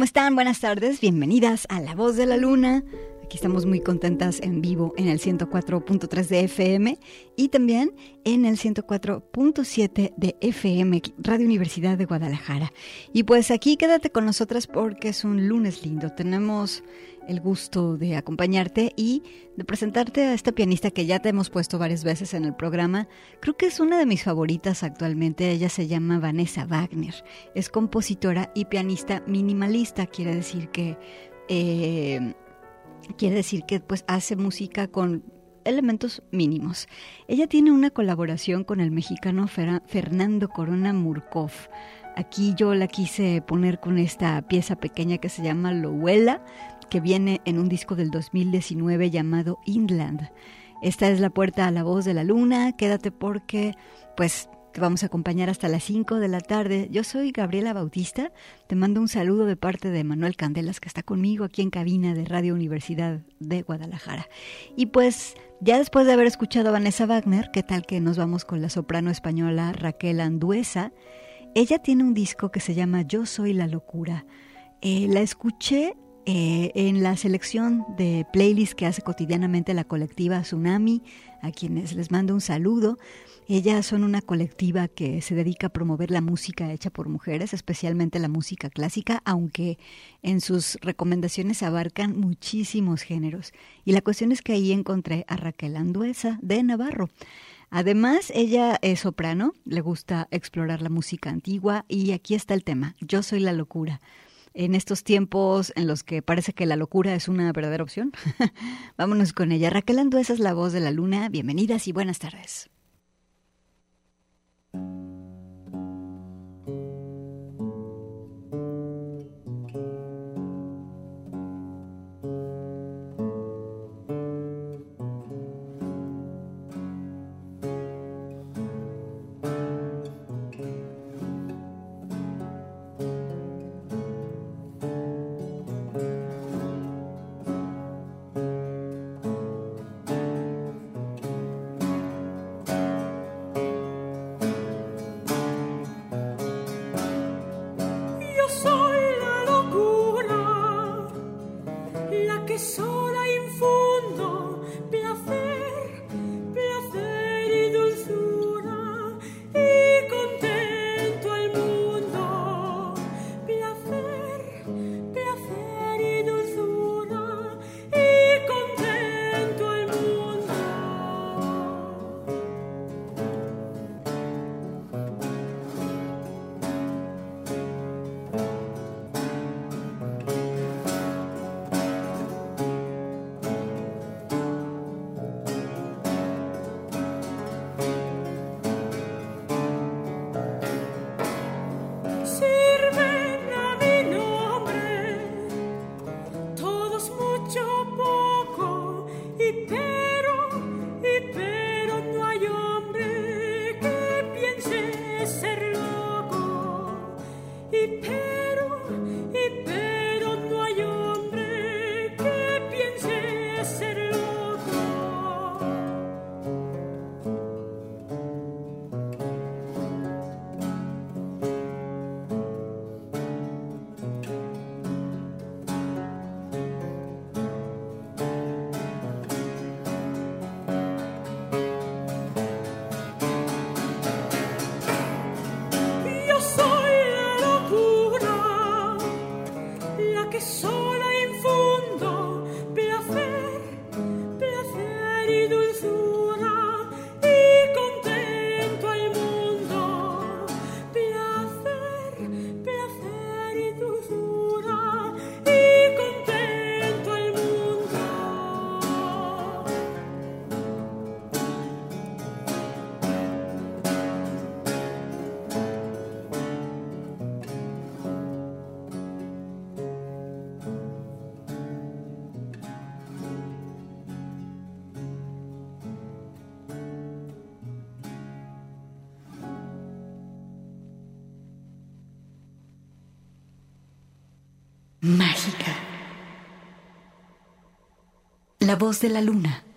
¿Cómo están? Buenas tardes, bienvenidas a La Voz de la Luna. Aquí estamos muy contentas en vivo en el 104.3 de FM y también en el 104.7 de FM, Radio Universidad de Guadalajara. Y pues aquí quédate con nosotras porque es un lunes lindo. Tenemos el gusto de acompañarte y de presentarte a esta pianista que ya te hemos puesto varias veces en el programa. Creo que es una de mis favoritas actualmente. Ella se llama Vanessa Wagner. Es compositora y pianista minimalista. Quiere decir que eh, quiere decir que pues hace música con elementos mínimos. Ella tiene una colaboración con el mexicano Fernando Corona Murkov. Aquí yo la quise poner con esta pieza pequeña que se llama Lowella que viene en un disco del 2019 llamado Inland. Esta es la puerta a la voz de la luna. Quédate porque, pues, te vamos a acompañar hasta las 5 de la tarde. Yo soy Gabriela Bautista. Te mando un saludo de parte de Manuel Candelas, que está conmigo aquí en cabina de Radio Universidad de Guadalajara. Y pues, ya después de haber escuchado a Vanessa Wagner, ¿qué tal que nos vamos con la soprano española Raquel Anduesa? Ella tiene un disco que se llama Yo Soy la Locura. Eh, la escuché eh, en la selección de playlists que hace cotidianamente la colectiva Tsunami, a quienes les mando un saludo. Ellas son una colectiva que se dedica a promover la música hecha por mujeres, especialmente la música clásica, aunque en sus recomendaciones abarcan muchísimos géneros. Y la cuestión es que ahí encontré a Raquel Anduesa de Navarro. Además, ella es soprano, le gusta explorar la música antigua y aquí está el tema, Yo soy la locura en estos tiempos en los que parece que la locura es una verdadera opción. Vámonos con ella. Raquel Anduesa es la voz de la luna. Bienvenidas y buenas tardes. Mágica. que soy. La voz de la luna.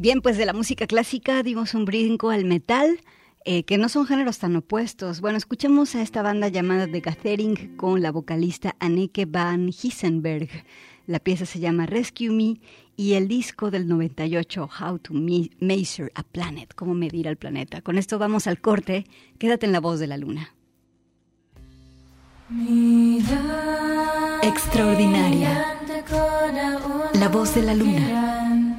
Bien, pues de la música clásica dimos un brinco al metal, eh, que no son géneros tan opuestos. Bueno, escuchemos a esta banda llamada The Gathering con la vocalista Anneke van Hissenberg. La pieza se llama Rescue Me y el disco del 98, How to Measure a Planet, cómo medir al planeta. Con esto vamos al corte. Quédate en la voz de la luna. Extraordinaria. La voz de la luna.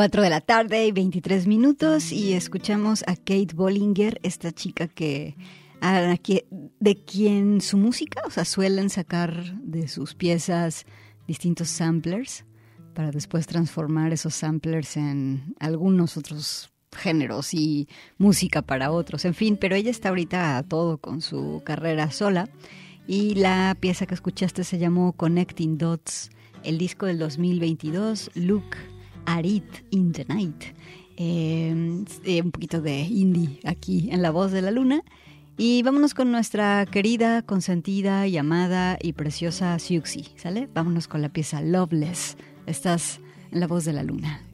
4 de la tarde y 23 minutos y escuchamos a Kate Bollinger, esta chica que, de quien su música, o sea, suelen sacar de sus piezas distintos samplers para después transformar esos samplers en algunos otros géneros y música para otros, en fin, pero ella está ahorita a todo con su carrera sola y la pieza que escuchaste se llamó Connecting Dots, el disco del 2022, Look Arit in the Night. Em, eh, un poquito de indie aquí en La Voz de la Luna. Y vámonos con nuestra querida, consentida y amada y preciosa Siuxi, ¿sale? Vámonos con la pieza Loveless. Estás en La Voz de la Luna.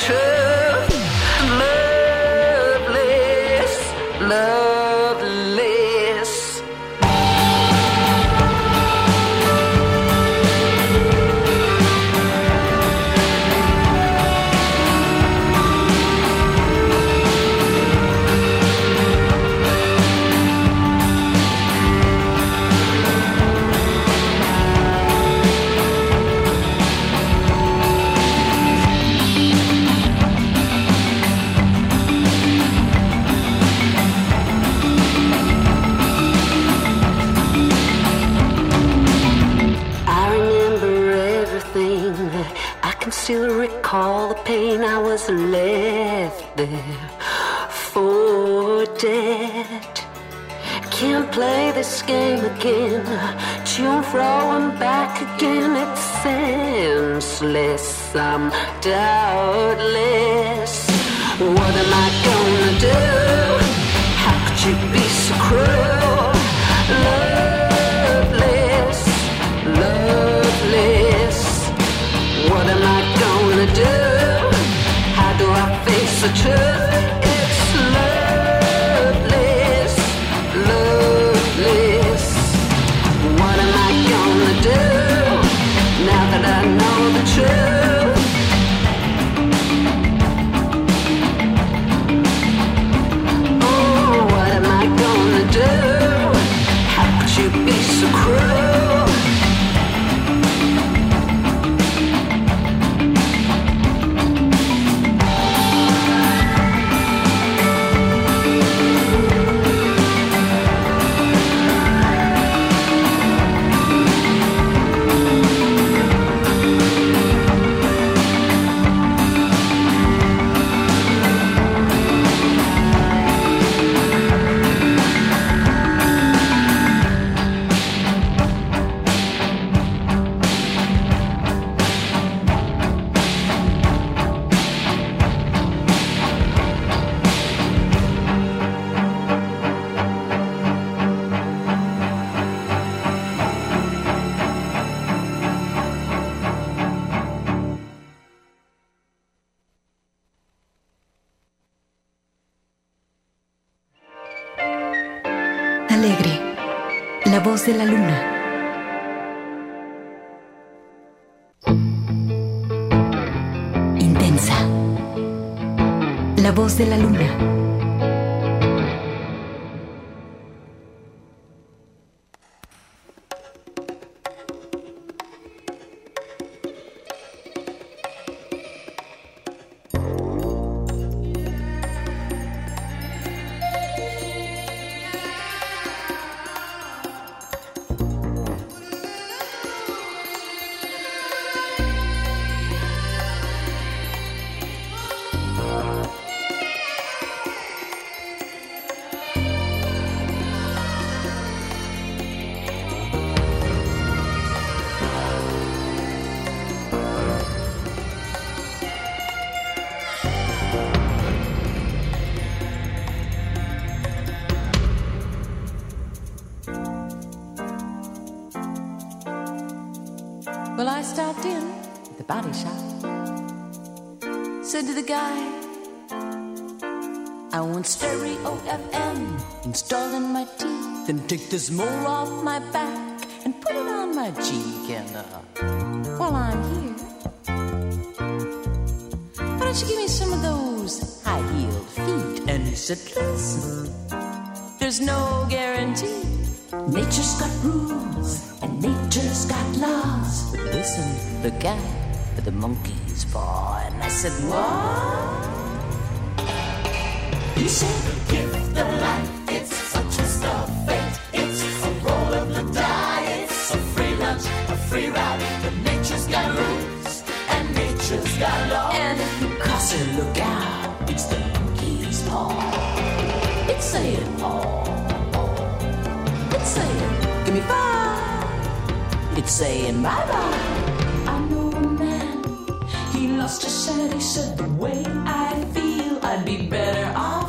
Tschüss. thrown back again, it's senseless. I'm doubtless. What am I gonna do? How could you be so cruel? Loveless, loveless. What am I gonna do? How do I face the truth? La voz de la luna. Mole off my back and put it on my cheek. And uh, while I'm here, why don't you give me some of those high heeled feet? And he said, Listen, there's no guarantee. Nature's got rules and nature's got laws. But listen, the guy with the monkey's paw. And I said, What? He said, look out, it's the monkey's paw. It's saying, oh, oh, oh, it's saying, give me five. It's saying bye bye. I know a man, he lost his set. He said, the way I feel, I'd be better off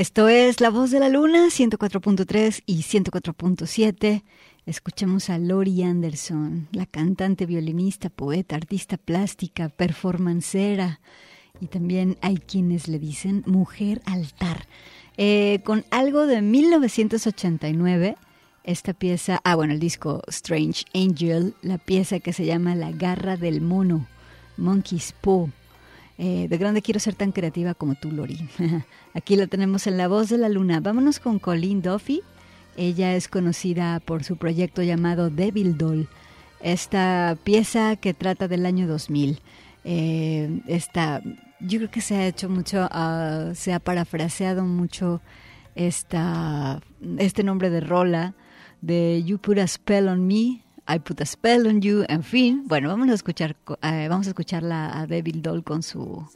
Esto es La Voz de la Luna, 104.3 y 104.7. Escuchamos a Lori Anderson, la cantante, violinista, poeta, artista plástica, performancera y también hay quienes le dicen mujer altar. Eh, con algo de 1989, esta pieza, ah bueno, el disco Strange Angel, la pieza que se llama La garra del mono, Monkey's Paw. Eh, de grande quiero ser tan creativa como tú, Lori. Aquí la tenemos en La Voz de la Luna. Vámonos con Colleen Duffy. Ella es conocida por su proyecto llamado Devil Doll. Esta pieza que trata del año 2000. Eh, esta, yo creo que se ha hecho mucho, ah, se ha parafraseado mucho esta, este nombre de rola de You Put a Spell on Me, I Put a Spell on You, en fin. Bueno, vamos a escuchar, eh, vamos a escucharla a Devil Doll con su,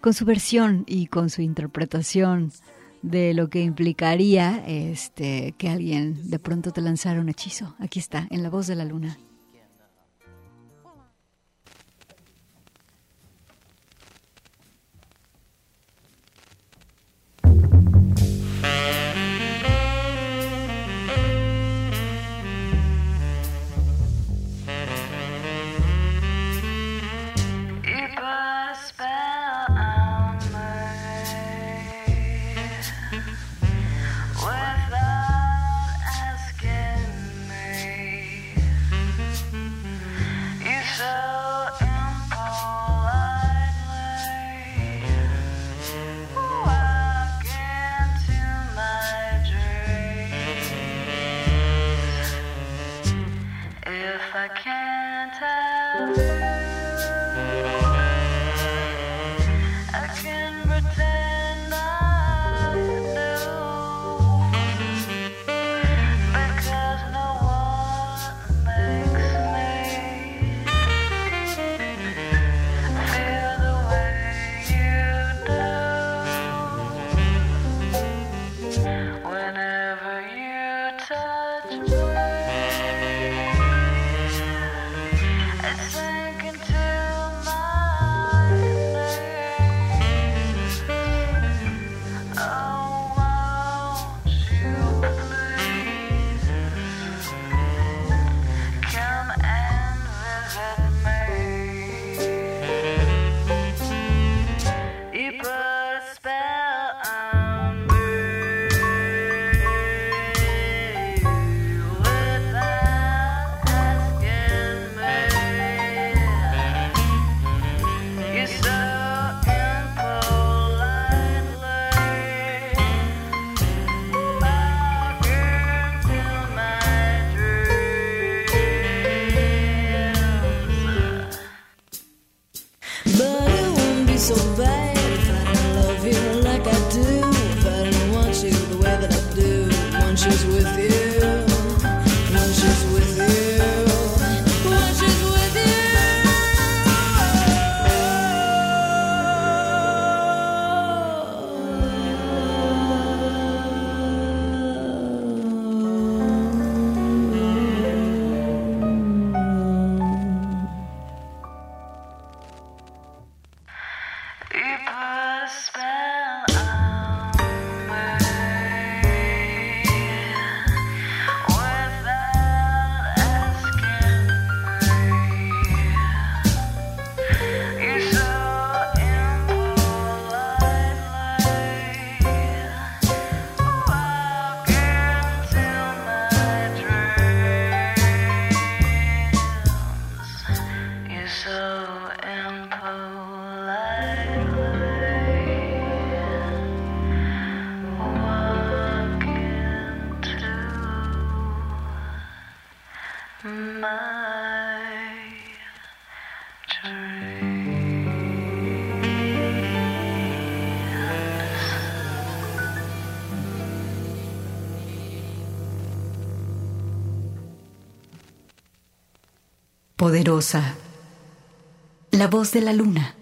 con su versión y con su interpretación de lo que implicaría este, que alguien de pronto te lanzara un hechizo. Aquí está, en la voz de la luna. can't help. La voz de la luna.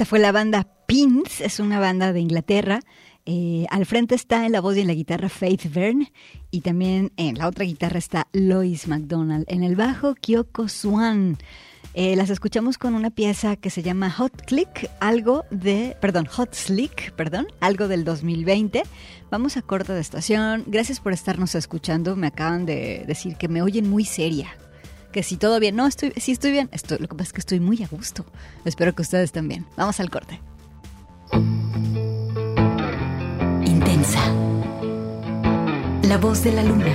Esta fue la banda Pins, es una banda de Inglaterra. Eh, al frente está en la voz y en la guitarra Faith Byrne y también en la otra guitarra está Lois McDonald. En el bajo Kyoko Swan. Eh, las escuchamos con una pieza que se llama Hot Click, algo de, perdón, Hot Slick, perdón, algo del 2020. Vamos a corta de estación. Gracias por estarnos escuchando. Me acaban de decir que me oyen muy seria que si todo bien. No, estoy, sí estoy bien. Estoy, lo que pasa es que estoy muy a gusto. Espero que ustedes también. Vamos al corte. Intensa. La voz de la luna.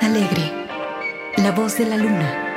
Alegre. La voz de la luna.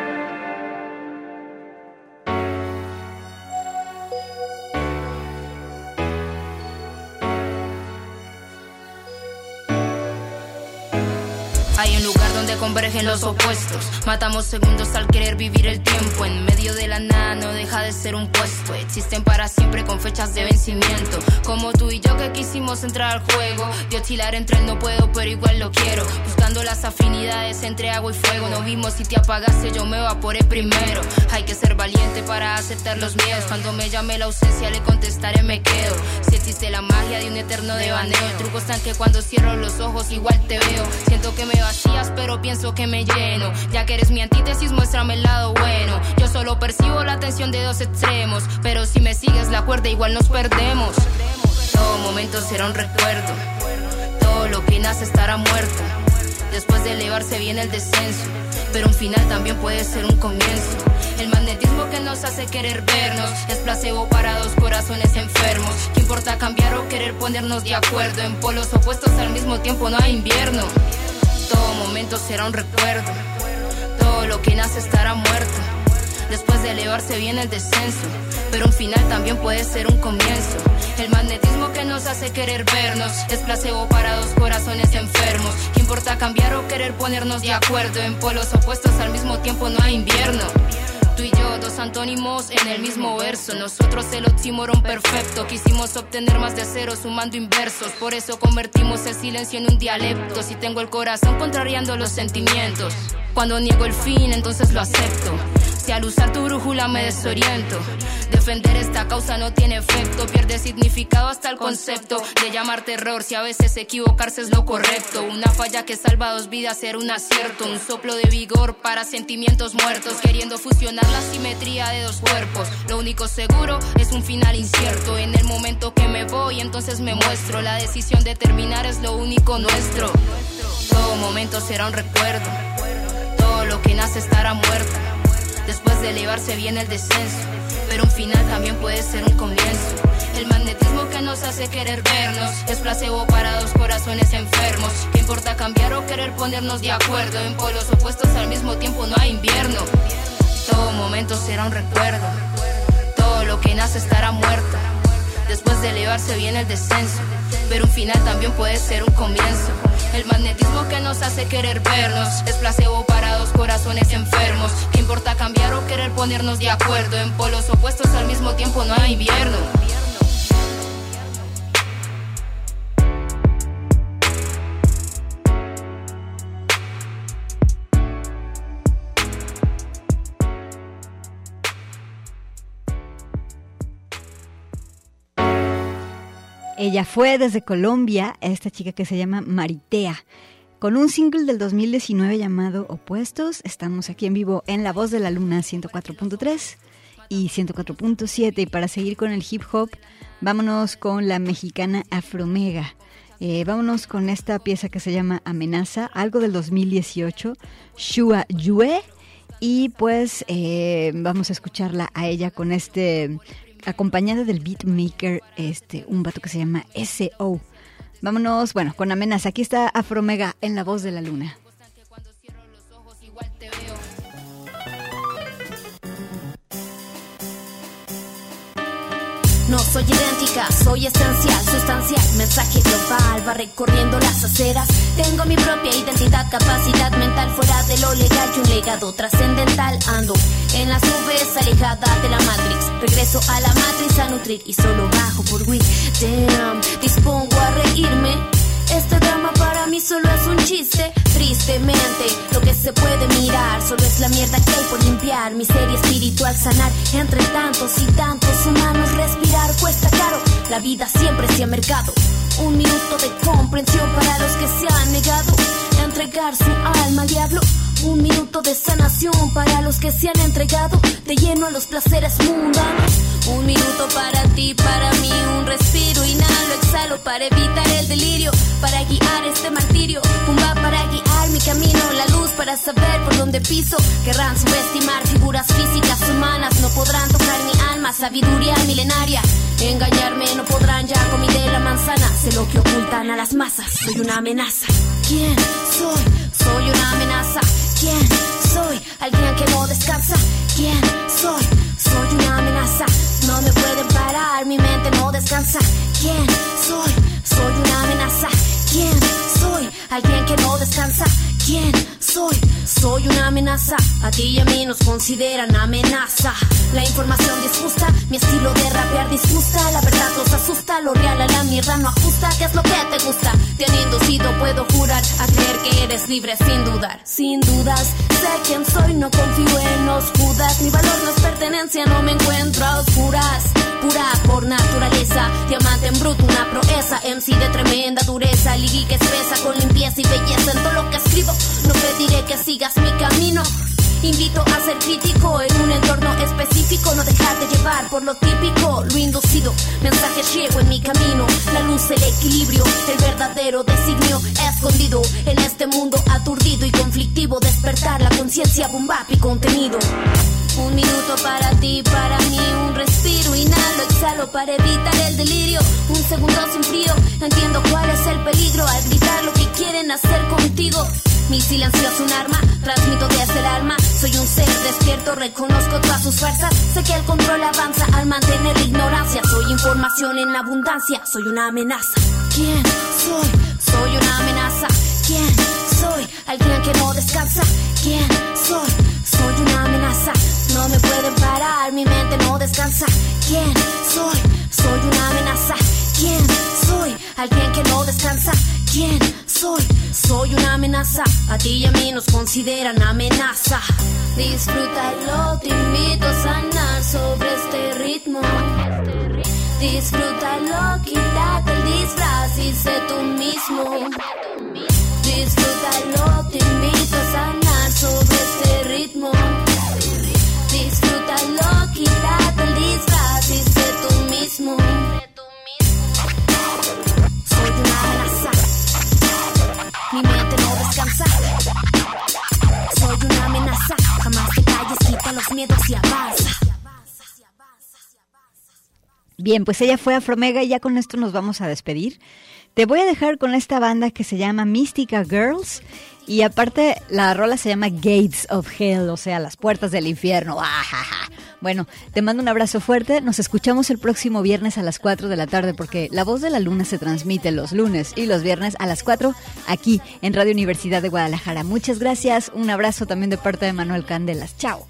Los opuestos. Matamos segundos al querer vivir el tiempo. En medio de la nada no deja de ser un puesto. Existen para siempre con fechas de vencimiento. Como tú y yo que quisimos entrar al juego. Yo oscilar entre el no puedo, pero igual lo quiero. Buscando las afinidades entre agua y fuego. No vimos si te apagaste, yo me evaporé primero. Hay que ser valiente para aceptar los miedos. Cuando me llame la ausencia, le contestaré, me quedo. Si la magia de un eterno devaneo. El truco está en que cuando cierro los ojos, igual te veo. Siento que me vacías, pero pienso que me Ya que eres mi antítesis, muéstrame el lado bueno. Yo solo percibo la tensión de dos extremos. Pero si me sigues la cuerda, igual nos perdemos. Todo momento será un recuerdo. Todo lo que nace estará muerto. Después de elevarse viene el descenso. Pero un final también puede ser un comienzo. El magnetismo que nos hace querer vernos es placebo para dos corazones enfermos. ¿Qué importa cambiar o querer ponernos de acuerdo? En polos opuestos al mismo tiempo no hay invierno. Todo momento será un recuerdo. Todo lo que nace estará muerto. Después de elevarse viene el descenso. Pero un final también puede ser un comienzo. El magnetismo que nos hace querer vernos es placebo para dos corazones enfermos. ¿Qué importa cambiar o querer ponernos de acuerdo? En polos opuestos al mismo tiempo no hay invierno. Tú y yo, dos antónimos en el mismo verso. Nosotros el oxímoron perfecto. Quisimos obtener más de cero sumando inversos. Por eso convertimos el silencio en un dialecto. Si tengo el corazón contrariando los sentimientos. Cuando niego el fin, entonces lo acepto. Si al usar tu brújula me desoriento. Defender esta causa no tiene efecto. Pierde significado hasta el concepto de llamar terror. Si a veces equivocarse es lo correcto. Una falla que salva dos vidas era un acierto. Un soplo de vigor para sentimientos muertos. Queriendo fusionar la simetría de dos cuerpos. Lo único seguro es un final incierto. En el momento que me voy, entonces me muestro. La decisión de terminar es lo único nuestro. Todo momento será un recuerdo. Todo lo que nace estará muerto. Después de elevarse viene el descenso. Pero un final también puede ser un comienzo. El magnetismo que nos hace querer vernos es placebo para dos corazones enfermos. ¿Qué importa cambiar o querer ponernos de acuerdo. En polos opuestos al mismo tiempo no hay invierno. Todo momento será un recuerdo. Todo lo que nace estará muerto. Después de elevarse viene el descenso. Pero un final también puede ser un comienzo. El magnetismo que nos hace querer vernos es placebo para dos corazones enfermos. ¿Qué importa cambiar o querer ponernos de acuerdo? En polos opuestos al mismo tiempo no hay invierno. Ella fue desde Colombia, esta chica que se llama Maritea. Con un single del 2019 llamado Opuestos, estamos aquí en vivo en La Voz de la Luna 104.3 y 104.7. Y para seguir con el hip hop, vámonos con la mexicana Afromega. Eh, vámonos con esta pieza que se llama Amenaza, algo del 2018, Shua Yue. Y pues eh, vamos a escucharla a ella con este acompañada del beatmaker, este, un vato que se llama S.O. Vámonos, bueno, con amenaza. Aquí está Afromega en la voz de la luna. No soy idéntica, soy esencial, sustancial, mensaje global, va recorriendo las aceras. Tengo mi propia identidad, capacidad mental fuera de lo legal y un legado trascendental. Ando en las nubes, alejada de la Matrix. Regreso a la matriz a nutrir y solo bajo por Wii. Damn, dispongo a reírme. Este mí solo es un chiste. Tristemente, lo que se puede mirar solo es la mierda que hay por limpiar. Miseria espiritual sanar entre tantos y tantos humanos. Respirar cuesta caro. La vida siempre se ha mercado. Un minuto de comprensión para los que se han negado a entregar su alma al diablo. Un minuto de sanación para los que se han entregado de lleno a los placeres mundanos. Un minuto para ti, para mí, un respiro, inhalo, exhalo para evitar el delirio, para guiar este martirio. Pumba para guiar mi camino, la luz para saber por dónde piso. Querrán subestimar figuras físicas humanas, no podrán tocar mi alma, sabiduría milenaria. Engañarme no podrán, ya comí de la manzana, sé lo que ocultan a las masas, soy una amenaza. ¿Quién soy? Soy una amenaza. ¿Quién soy? Alguien que no descansa. ¿Quién soy? Soy una amenaza. No me pueden parar, mi mente no descansa. ¿Quién soy? Soy una amenaza. ¿Quién soy? Alguien que no descansa. ¿Quién soy? Soy una amenaza. A ti y a mí nos consideran amenaza. La información disgusta, mi estilo de rapear disgusta. La verdad nos asusta, lo real a la mierda no ajusta. ¿Qué es lo que te gusta? Te han inducido, puedo jurar, a creer que eres libre sin dudar. Sin dudas, sé quién soy, no confío en los judas. Mi valor no es pertenencia, no me encuentro a oscuras. Pura por naturaleza, diamante en bruto, una proeza. MC de tremenda dureza, ligui que espesa con limpieza y belleza en todo lo que escribo. Pediré que sigas mi camino. Invito a ser crítico en un entorno específico, no dejarte llevar por lo típico, lo inducido. Mensaje ciego en mi camino, la luz, el equilibrio, el verdadero designio escondido en este mundo aturdido y conflictivo. Despertar la conciencia, bomba y contenido. Un minuto para ti, para mí, un respiro, inhalo, exhalo para evitar el delirio. Un segundo sin frío, entiendo cuál es el peligro al gritar lo que quieren hacer contigo. Mi silencio es un arma, transmito desde el alma. Soy un ser despierto, reconozco todas sus fuerzas. Sé que el control avanza al mantener la ignorancia. Soy información en abundancia, soy una amenaza. ¿Quién soy? Soy una amenaza. ¿Quién soy? Alguien que no descansa. ¿Quién soy? Soy una amenaza. No me pueden parar, mi mente no descansa. ¿Quién soy? Soy una amenaza. ¿Quién soy? Alguien que no descansa. ¿Quién soy? Soy una amenaza. A ti y a mí nos consideran amenaza. Disfrútalo, te invito a sanar sobre este ritmo. Disfrútalo, quítate el disfraz y sé tú mismo. Disfrútalo, te invito a sanar sobre este ritmo. Los miedos y. Bien, pues ella fue Afromega y ya con esto nos vamos a despedir. Te voy a dejar con esta banda que se llama Mystica Girls. Y aparte, la rola se llama Gates of Hell, o sea, las puertas del infierno. Bueno, te mando un abrazo fuerte. Nos escuchamos el próximo viernes a las 4 de la tarde porque La Voz de la Luna se transmite los lunes y los viernes a las 4 aquí en Radio Universidad de Guadalajara. Muchas gracias. Un abrazo también de parte de Manuel Candelas. Chao.